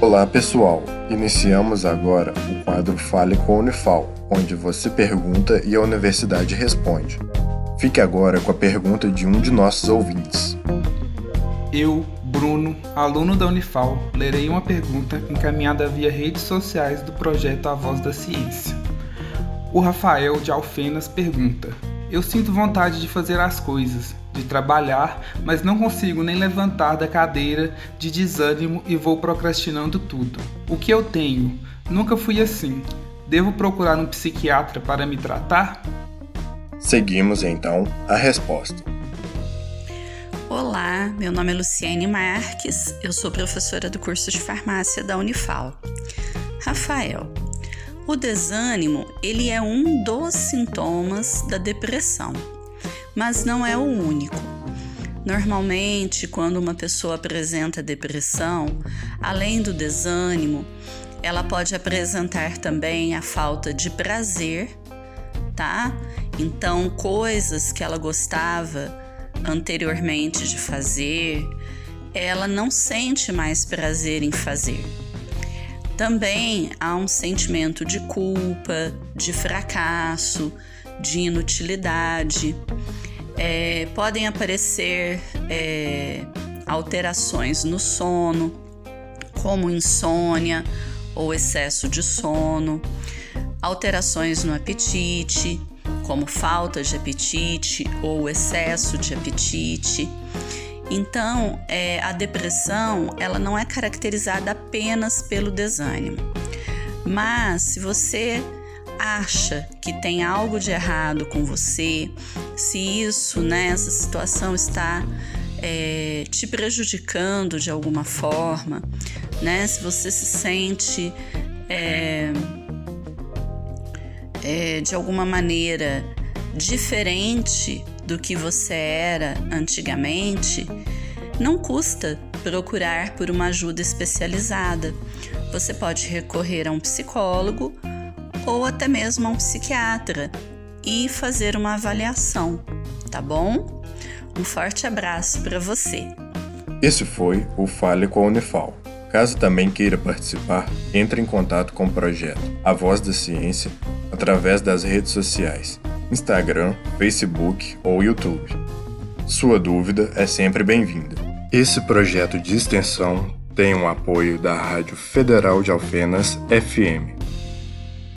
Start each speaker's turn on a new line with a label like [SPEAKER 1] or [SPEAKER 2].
[SPEAKER 1] Olá pessoal, iniciamos agora o quadro Fale com a Unifal, onde você pergunta e a universidade responde. Fique agora com a pergunta de um de nossos ouvintes.
[SPEAKER 2] Eu, Bruno, aluno da Unifal, lerei uma pergunta encaminhada via redes sociais do projeto A Voz da Ciência. O Rafael de Alfenas pergunta: Eu sinto vontade de fazer as coisas, de trabalhar, mas não consigo nem levantar da cadeira de desânimo e vou procrastinando tudo. O que eu tenho? Nunca fui assim. Devo procurar um psiquiatra para me tratar?
[SPEAKER 1] Seguimos então a resposta.
[SPEAKER 3] Olá, meu nome é Luciene Marques, eu sou professora do curso de farmácia da Unifal. Rafael, o desânimo, ele é um dos sintomas da depressão mas não é o único. Normalmente, quando uma pessoa apresenta depressão, além do desânimo, ela pode apresentar também a falta de prazer, tá? Então, coisas que ela gostava anteriormente de fazer, ela não sente mais prazer em fazer. Também há um sentimento de culpa, de fracasso, de inutilidade é, podem aparecer é, alterações no sono, como insônia ou excesso de sono, alterações no apetite, como falta de apetite ou excesso de apetite. Então, é, a depressão ela não é caracterizada apenas pelo desânimo, mas se você acha que tem algo de errado com você, se isso, né, essa situação está é, te prejudicando de alguma forma, né, se você se sente é, é, de alguma maneira diferente do que você era antigamente, não custa procurar por uma ajuda especializada. Você pode recorrer a um psicólogo ou até mesmo a um psiquiatra e fazer uma avaliação, tá bom? Um forte abraço para você.
[SPEAKER 1] Esse foi o Fale com a Unifal. Caso também queira participar, entre em contato com o projeto A Voz da Ciência através das redes sociais, Instagram, Facebook ou YouTube. Sua dúvida é sempre bem-vinda. Esse projeto de extensão tem o um apoio da Rádio Federal de Alfenas FM